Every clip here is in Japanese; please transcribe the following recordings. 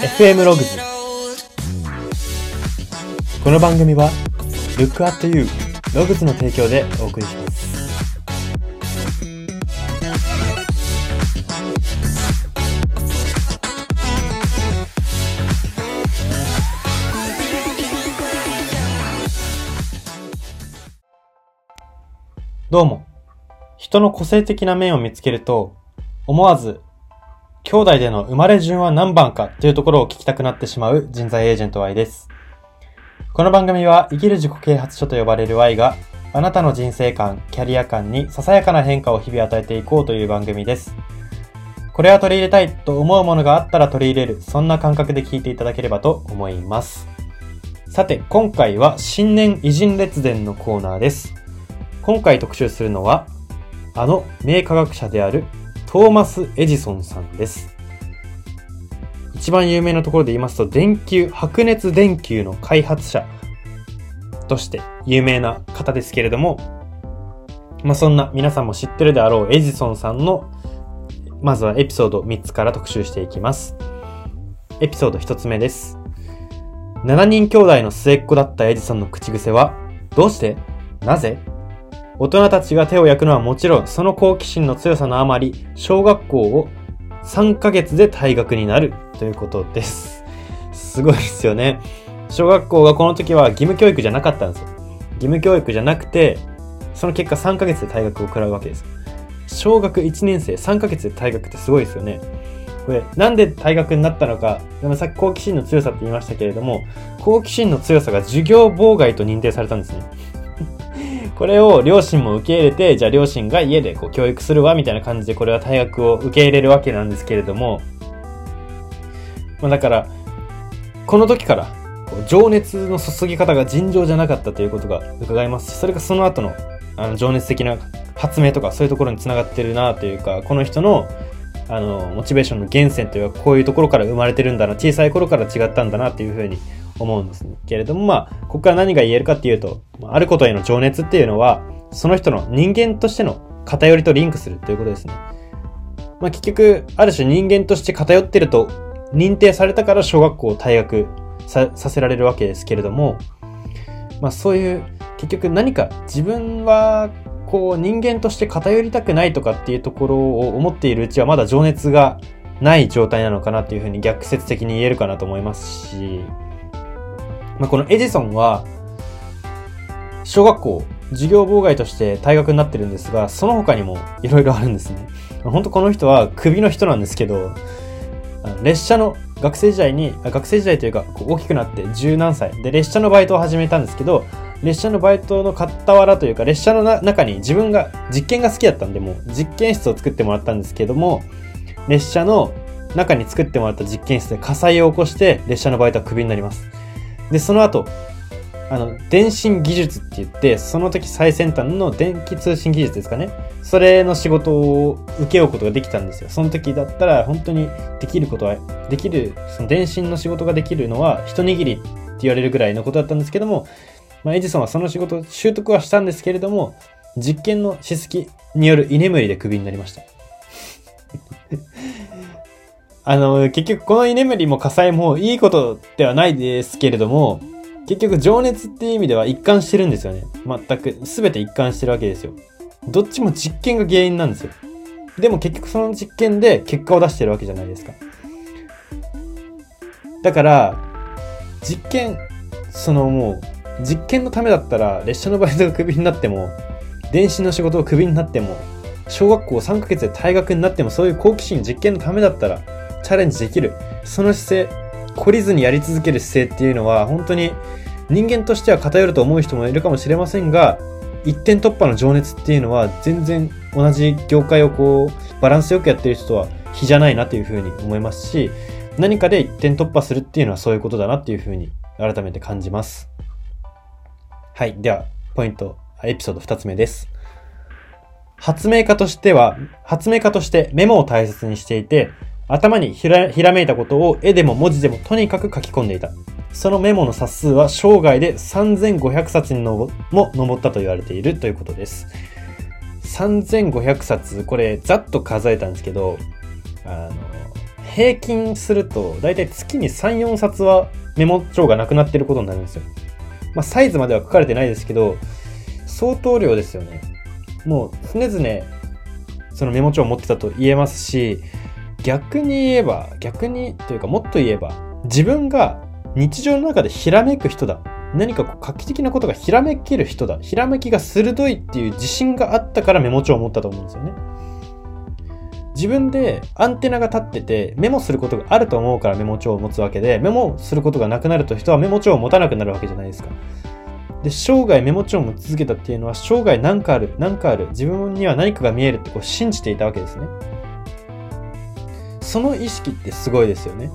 FM ログズこの番組は Look at You ログズの提供でお送りします。どうも。人の個性的な面を見つけると思わず兄弟での生まれ順は何番かというところを聞きたくなってしまう人材エージェント Y です。この番組は生きる自己啓発書と呼ばれる Y があなたの人生観、キャリア観にささやかな変化を日々与えていこうという番組です。これは取り入れたいと思うものがあったら取り入れる、そんな感覚で聞いていただければと思います。さて、今回は新年偉人列伝のコーナーです。今回特集するのは、あの名科学者であるトーマス・エジソンさんです。一番有名なところで言いますと、電球、白熱電球の開発者として有名な方ですけれども、まあそんな皆さんも知ってるであろうエジソンさんの、まずはエピソード3つから特集していきます。エピソード1つ目です。7人兄弟の末っ子だったエジソンの口癖は、どうしてなぜ大人たちが手を焼くのはもちろん、その好奇心の強さのあまり、小学校を3ヶ月で退学になるということです。すごいですよね。小学校がこの時は義務教育じゃなかったんですよ。義務教育じゃなくて、その結果3ヶ月で退学を食らうわけです。小学1年生3ヶ月で退学ってすごいですよね。これ、なんで退学になったのか、でもさっき好奇心の強さって言いましたけれども、好奇心の強さが授業妨害と認定されたんですね。これを両親も受け入れて、じゃあ両親が家でこう教育するわ、みたいな感じでこれは退学を受け入れるわけなんですけれども、まあだから、この時から、情熱の注ぎ方が尋常じゃなかったということが伺えますし、それがその後の、あの、情熱的な発明とかそういうところにつながってるなというか、この人の、あの、モチベーションの源泉というか、こういうところから生まれてるんだな、小さい頃から違ったんだなっていうふうに思うんですけれども、まあ、ここから何が言えるかっていうと、ああることへの情熱っていうのは、その人の人間としての偏りとリンクするということですね。まあ結局、ある種人間として偏ってると認定されたから小学校を退学ささせられるわけですけれども、まあそういう、結局何か自分はこう人間として偏りたくないとかっていうところを思っているうちはまだ情熱がない状態なのかなっていうふうに逆説的に言えるかなと思いますし、まあ、このエジソンは、小学校、授業妨害として退学になってるんですが、その他にもいろいろあるんですね。本当この人は首の人なんですけど、列車の学生時代に、学生時代というか大きくなって十何歳で列車のバイトを始めたんですけど、列車のバイトの傍らというか列車の中に自分が実験が好きだったんで、もう実験室を作ってもらったんですけども、列車の中に作ってもらった実験室で火災を起こして列車のバイトはクビになります。で、その後、あの、電信技術って言って、その時最先端の電気通信技術ですかね。それの仕事を請け負うことができたんですよ。その時だったら本当にできることは、できる、その電信の仕事ができるのは一握りって言われるぐらいのことだったんですけども、まあ、エジソンはその仕事習得はしたんですけれども、実験のしすぎによる居眠りでクビになりました。あの、結局この居眠りも火災もいいことではないですけれども、結局情熱っていう意味では一貫してるんですよね。全く、すべて一貫してるわけですよ。どっちも実験が原因なんですよ。でも結局その実験で結果を出してるわけじゃないですか。だから、実験、そのもう、実験のためだったら列車のバイトがクビになっても、電子の仕事をクビになっても、小学校3ヶ月で退学になってもそういう好奇心実験のためだったらチャレンジできる。その姿勢、懲りずにやり続ける姿勢っていうのは本当に人間としては偏ると思う人もいるかもしれませんが、一点突破の情熱っていうのは全然同じ業界をこうバランスよくやってる人とは比じゃないなというふうに思いますし、何かで一点突破するっていうのはそういうことだなっていうふうに改めて感じます。はい。では、ポイント、エピソード二つ目です。発明家としては、発明家としてメモを大切にしていて、頭にひらひらめいたことを絵でも文字でもとにかく書き込んでいた。そのメモの冊数は生涯で3500冊にのも上ったと言われているということです。3500冊、これざっと数えたんですけど、あの、平均すると、だいたい月に3、4冊はメモ帳がなくなってることになるんですよ。まあ、サイズまでは書かれてないですけど、相当量ですよね。もう常々、そのメモ帳を持ってたと言えますし、逆に言えば、逆にというかもっと言えば、自分が日常の中でひらめく人だ。何かこう画期的なことがひらめける人だ。ひらめきが鋭いっていう自信があったからメモ帳を持ったと思うんですよね。自分でアンテナが立っててメモすることがあると思うからメモ帳を持つわけで、メモすることがなくなると人はメモ帳を持たなくなるわけじゃないですか。で、生涯メモ帳を持ち続けたっていうのは生涯何かある、何かある、自分には何かが見えるってこう信じていたわけですね。その意識ってすごいですよね。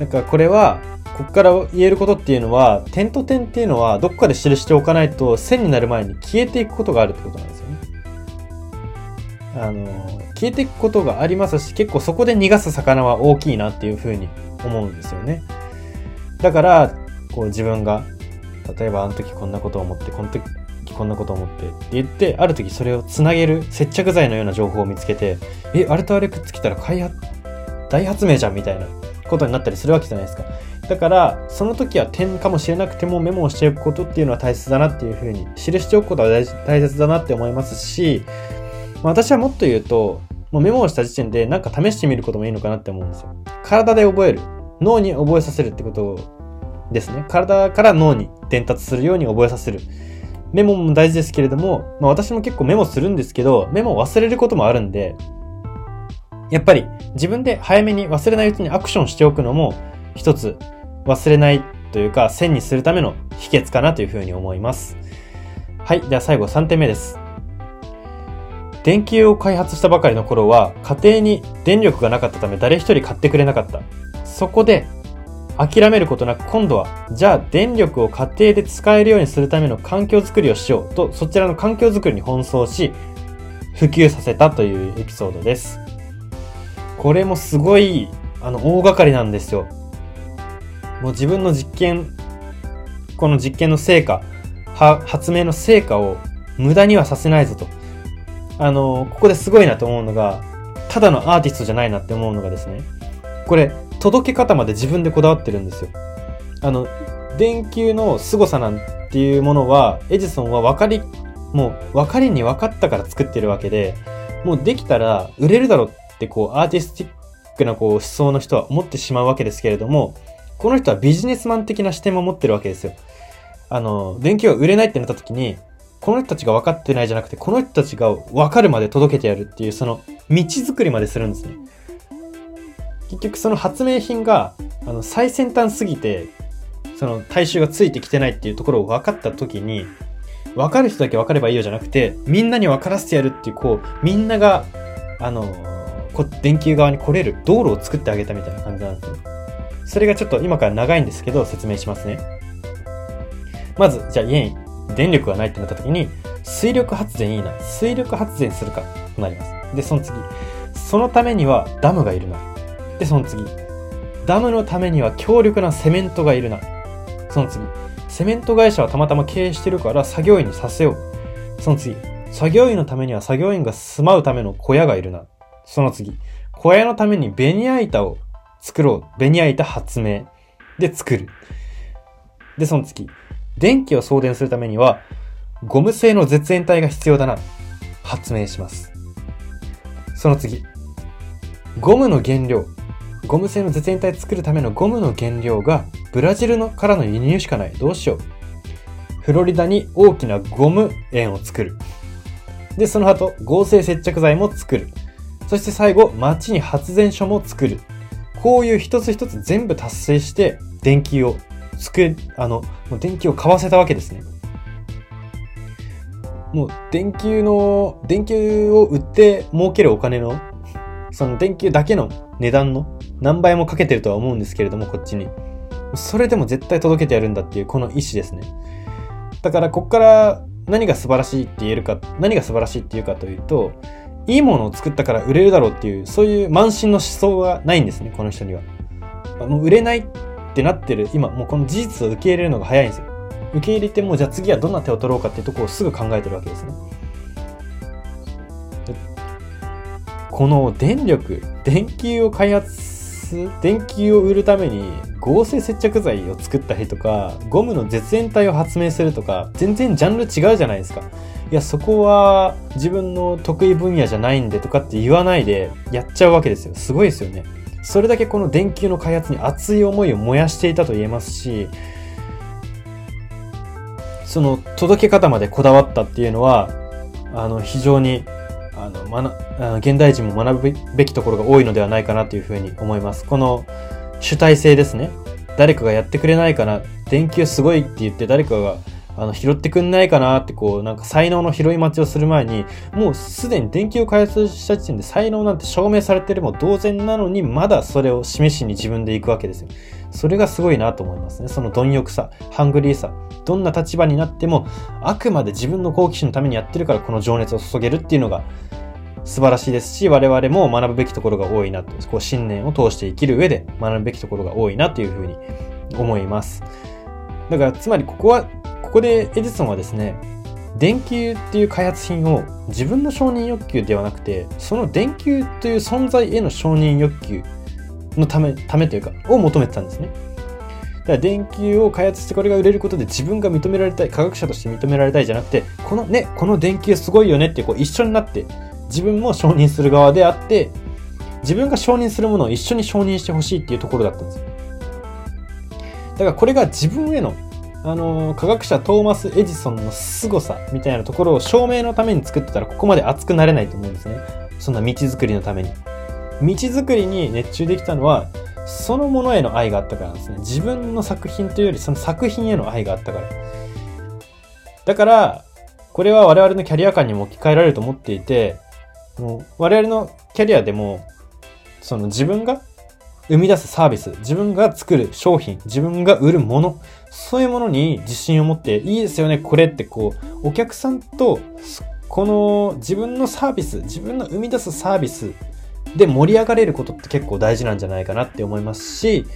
なんかこれは、ここから言えることっていうのは、点と点っていうのはどこかで記しておかないと線になる前に消えていくことがあるってことなんですよね。あの、消えていくことがありますし、結構そこで逃がす魚は大きいなっていうふうに思うんですよね。だから、こう自分が、例えばあの時こんなことを思って、この時こんなこと思ってって言って、ある時それをつなげる接着剤のような情報を見つけて、え、あれとあれくっつけたら開発、大発明じゃんみたいなことになったりするわけじゃないですか。だから、その時は点かもしれなくてもメモをしておくことっていうのは大切だなっていうふうに、記しておくことは大切だなって思いますし、まあ、私はもっと言うと、もうメモをした時点でなんか試してみることもいいのかなって思うんですよ。体で覚える。脳に覚えさせるってことですね。体から脳に伝達するように覚えさせる。メモも大事ですけれども、まあ私も結構メモするんですけど、メモ忘れることもあるんで、やっぱり自分で早めに忘れないうちにアクションしておくのも一つ忘れないというか線にするための秘訣かなというふうに思います。はい。では最後3点目です。電球を開発したばかりの頃は家庭に電力がなかったため誰一人買ってくれなかった。そこで諦めることなく今度はじゃあ電力を家庭で使えるようにするための環境づくりをしようとそちらの環境づくりに奔走し普及させたというエピソードです。これもすごいあの大掛かりなんですよ。もう自分の実験、この実験の成果、発明の成果を無駄にはさせないぞと。あの、ここですごいなと思うのが、ただのアーティストじゃないなって思うのがですね、これ、届け方まで自分でこだわってるんですよ。あの、電球の凄さなんていうものは、エジソンは分かり、もう分かりに分かったから作ってるわけで、もうできたら売れるだろうってこう、アーティスティックなこう思想の人は思ってしまうわけですけれども、この人はビジネスマン的な視点も持ってるわけですよ。あの、電球が売れないってなった時に、この人たちが分かってないじゃなくて、この人たちが分かるまで届けてやるっていう、その道作りまでするんですね。結局その発明品が、あの、最先端すぎて、その大衆がついてきてないっていうところを分かった時に、分かる人だけ分かればいいよじゃなくて、みんなに分からせてやるっていう、こう、みんなが、あの、こ電球側に来れる道路を作ってあげたみたいな感じなんですよ。それがちょっと今から長いんですけど、説明しますね。まず、じゃあ家に電力がないってなった時に、水力発電いいな。水力発電するかとなります。で、その次。そのためにはダムがいるな。で、その次。ダムのためには強力なセメントがいるな。その次。セメント会社はたまたま経営してるから作業員にさせよう。その次。作業員のためには作業員が住まうための小屋がいるな。その次。小屋のためにベニヤ板を作ろう。ベニヤ板発明。で作る。で、その次。電気を送電するためには、ゴム製の絶縁体が必要だな。発明します。その次。ゴムの原料。ゴム製の絶縁体作るためのゴムの原料がブラジルのからの輸入しかない。どうしよう。フロリダに大きなゴム円を作る。で、その後、合成接着剤も作る。そして最後、街に発電所も作る。こういう一つ一つ全部達成して、電気を机、あの、もう電球を買わせたわけですね。もう電球の、電球を売って儲けるお金の、その電球だけの値段の何倍もかけてるとは思うんですけれども、こっちに。それでも絶対届けてやるんだっていうこの意志ですね。だからこっから何が素晴らしいって言えるか、何が素晴らしいっていうかというと、いいものを作ったから売れるだろうっていう、そういう慢心の思想がないんですね、この人には。もう売れないってなってる、今、もうこの事実を受け入れるのが早いんですよ。受け入れても、じゃあ次はどんな手を取ろうかっていうところをすぐ考えてるわけですね。この電力、電球を開発、電球を売るために合成接着剤を作ったりとか、ゴムの絶縁体を発明するとか、全然ジャンル違うじゃないですか。いや、そこは自分の得意分野じゃないんでとかって言わないでやっちゃうわけですよ。すごいですよね。それだけこの電球の開発に熱い思いを燃やしていたと言えますし、その届け方までこだわったっていうのは、あの、非常に、あの、まな、現代人も学ぶべきところが多いのではないかなというふうに思います。この主体性ですね。誰かがやってくれないかな、電球すごいって言って誰かがあの、拾ってくんないかなってこう、なんか才能の拾い待ちをする前に、もうすでに電球を開発した時点で才能なんて証明されてるも同然なのに、まだそれを示しに自分で行くわけですよ。それがすごいなと思いますね。その貪欲さ、ハングリーさ。どんな立場になっても、あくまで自分の好奇心のためにやってるからこの情熱を注げるっていうのが素晴らしいですし、我々も学ぶべきところが多いなと、こう信念を通して生きる上で学ぶべきところが多いなというふうに思います。だから、つまりここはここでエジソンはですね、電球っていう開発品を自分の承認欲求ではなくて、その電球という存在への承認欲求のため、ためというか、を求めてたんですね。だから電球を開発してこれが売れることで自分が認められたい、科学者として認められたいじゃなくて、このね、この電球すごいよねってこう一緒になって、自分も承認する側であって、自分が承認するものを一緒に承認してほしいっていうところだったんですよ。だからこれが自分へのあの、科学者トーマス・エジソンの凄さみたいなところを証明のために作ってたらここまで熱くなれないと思うんですね。そんな道作りのために。道作りに熱中できたのは、そのものへの愛があったからなんですね。自分の作品というよりその作品への愛があったから。だから、これは我々のキャリア感にも置き換えられると思っていて、もう我々のキャリアでも、その自分が生み出すサービス、自分が作る商品、自分が売るもの、そういうものに自信を持って、いいですよね、これってこう、お客さんと、この自分のサービス、自分の生み出すサービスで盛り上がれることって結構大事なんじゃないかなって思いますし、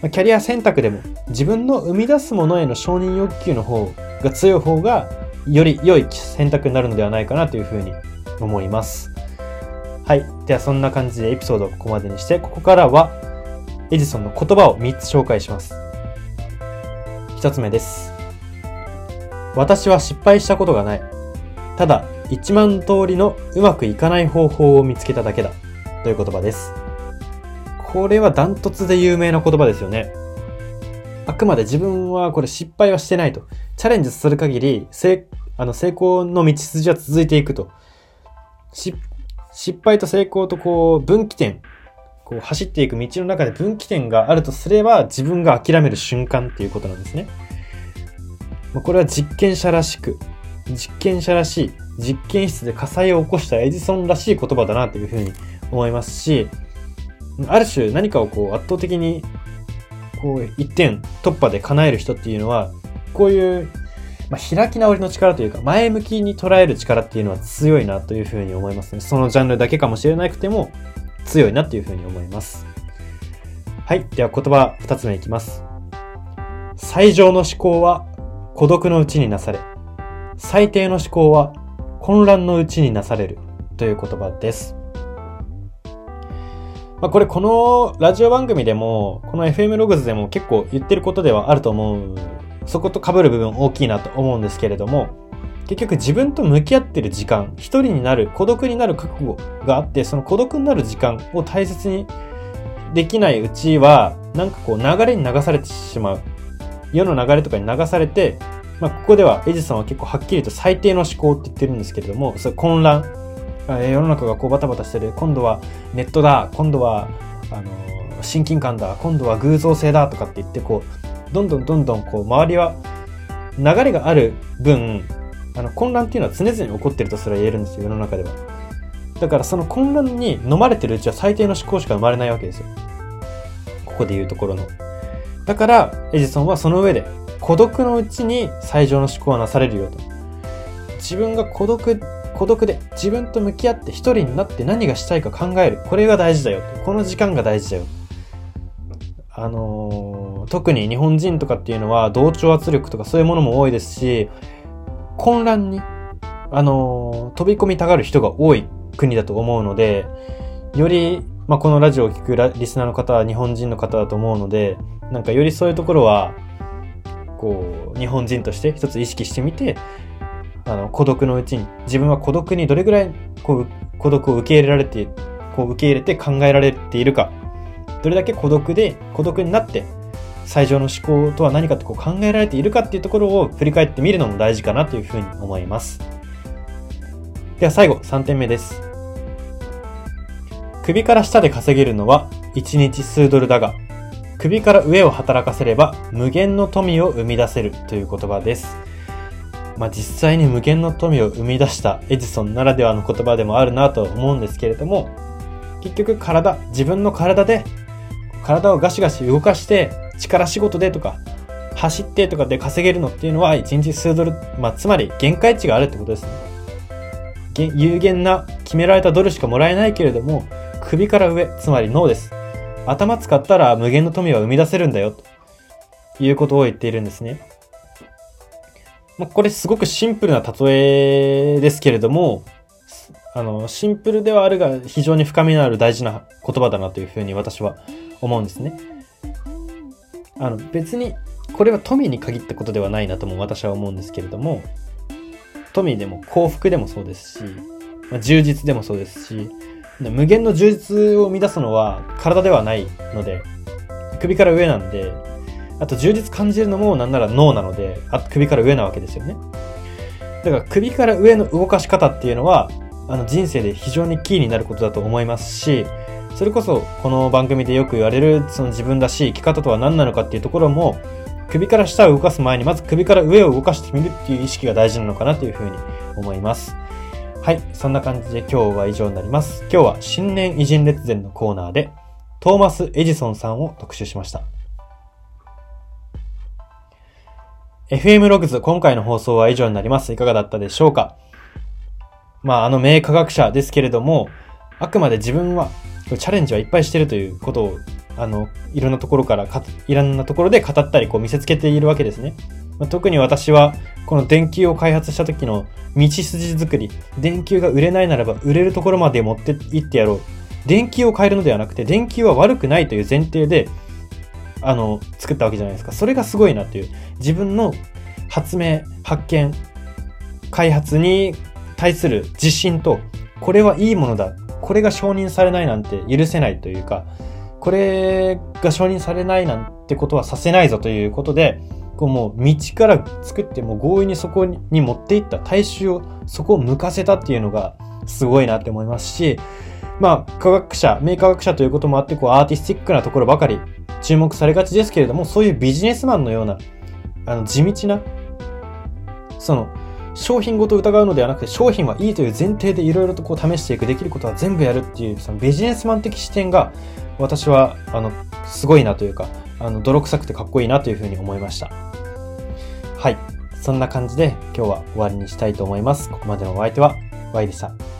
キャリア選択でも自分の生み出すものへの承認欲求の方が強い方が、より良い選択になるのではないかなというふうに思います。はい。ではそんな感じでエピソードをここまでにして、ここからはエジソンの言葉を3つ紹介します。1つ目です。私は失敗したことがない。ただ、1万通りのうまくいかない方法を見つけただけだ。という言葉です。これはダントツで有名な言葉ですよね。あくまで自分はこれ失敗はしてないと。チャレンジする限り、成、あの、成功の道筋は続いていくと。失失敗と成功とこう、分岐点こう走っていく道の中で分岐点があるとすれば自分が諦める瞬間っていうことなんですね。まこれは実験者らしく、実験者らしい、実験室で火災を起こしたエジソンらしい言葉だなというふうに思いますし、ある種何かをこう圧倒的にこう一点突破で叶える人っていうのは、こういう、まあ、開き直りの力というか、前向きに捉える力っていうのは強いなというふうに思いますね。そのジャンルだけかもしれなくても、強いなっていうふうに思います。はい。では言葉二つ目いきます。最上の思考は孤独のうちになされ、最低の思考は混乱のうちになされるという言葉です。まあ、これこのラジオ番組でも、この FM ログズでも結構言ってることではあると思う。そこと被る部分大きいなと思うんですけれども、結局自分と向き合ってる時間、一人になる、孤独になる覚悟があって、その孤独になる時間を大切にできないうちは、なんかこう流れに流されてしまう。世の流れとかに流されて、まあ、ここではエジソンは結構はっきりと最低の思考って言ってるんですけれども、それ混乱。世の中がこうバタバタしてる。今度はネットだ。今度は、あの、親近感だ。今度は偶像性だ。とかって言って、こう、どんどんどんどんこう、周りは流れがある分、あの混乱っていうのは常々起こってるとすら言えるんですよ、世の中では。だからその混乱に飲まれてるうちは最低の思考しか生まれないわけですよ。ここで言うところの。だから、エジソンはその上で、孤独のうちに最上の思考はなされるよと。自分が孤独、孤独で自分と向き合って一人になって何がしたいか考える。これが大事だよ。この時間が大事だよ。あのー、特に日本人とかっていうのは同調圧力とかそういうものも多いですし、混乱に、あの、飛び込みたがる人が多い国だと思うので、より、まあ、このラジオを聴くリスナーの方は日本人の方だと思うので、なんかよりそういうところは、こう、日本人として一つ意識してみて、あの、孤独のうちに、自分は孤独にどれぐらい、こう、孤独を受け入れられて、こう、受け入れて考えられているか、どれだけ孤独で、孤独になって、最上の思考とは何かってこう考えられているかっていうところを振り返ってみるのも大事かなというふうに思います。では最後、3点目です。首から下で稼げるのは1日数ドルだが、首から上を働かせれば無限の富を生み出せるという言葉です。まあ、実際に無限の富を生み出したエジソンならではの言葉でもあるなと思うんですけれども、結局体、自分の体で体をガシガシ動かして力仕事でとか走ってとかで稼げるのっていうのは1日数ドル、まあ、つまり限界値があるってことですね。有限な決められたドルしかもらえないけれども、首から上、つまり脳です。頭使ったら無限の富は生み出せるんだよ、ということを言っているんですね。まあ、これすごくシンプルな例えですけれども、あの、シンプルではあるが非常に深みのある大事な言葉だなというふうに私は思うんですね。あの、別にこれは富に限ったことではないなとも私は思うんですけれども、富でも幸福でもそうですし、まあ、充実でもそうですし、無限の充実を生み出すのは体ではないので、首から上なんで、あと充実感じるのもなんなら脳なので、あ首から上なわけですよね。だから首から上の動かし方っていうのは、あの人生で非常にキーになることだと思いますし、それこそこの番組でよく言われるその自分らしい生き方とは何なのかっていうところも、首から下を動かす前にまず首から上を動かしてみるっていう意識が大事なのかなというふうに思います。はい。そんな感じで今日は以上になります。今日は新年偉人列伝のコーナーで、トーマス・エジソンさんを特集しました。FM ログズ、今回の放送は以上になります。いかがだったでしょうか？まあ、あの名科学者ですけれども、あくまで自分は、チャレンジはいっぱいしてるということを、あの、いろんなところからいろんなところで語ったり、こう見せつけているわけですね。まあ、特に私は、この電球を開発した時の道筋作り、電球が売れないならば売れるところまで持って行ってやろう。電球を変えるのではなくて、電球は悪くないという前提で、あの、作ったわけじゃないですか。それがすごいなっていう。自分の発明、発見、開発に対する自信と、これはいいものだ。これが承認されないなんて許せないというか、これが承認されないなんてことはさせないぞということで、こうもう道から作ってもう強引にそこに持っていった大衆をそこを向かせたっていうのがすごいなって思いますし、まあ科学者、名科学者ということもあってこうアーティスティックなところばかり注目されがちですけれども、そういうビジネスマンのような、あの地道な、その商品ごと疑うのではなくて商品はいいという前提でいろいろとこう試していくできることは全部やるっていうそのビジネスマン的視点が私はあのすごいなというかあの泥臭くてかっこいいなというふうに思いました。はい。そんな感じで今日は終わりにしたいと思います。ここまでのお相手は Y でした。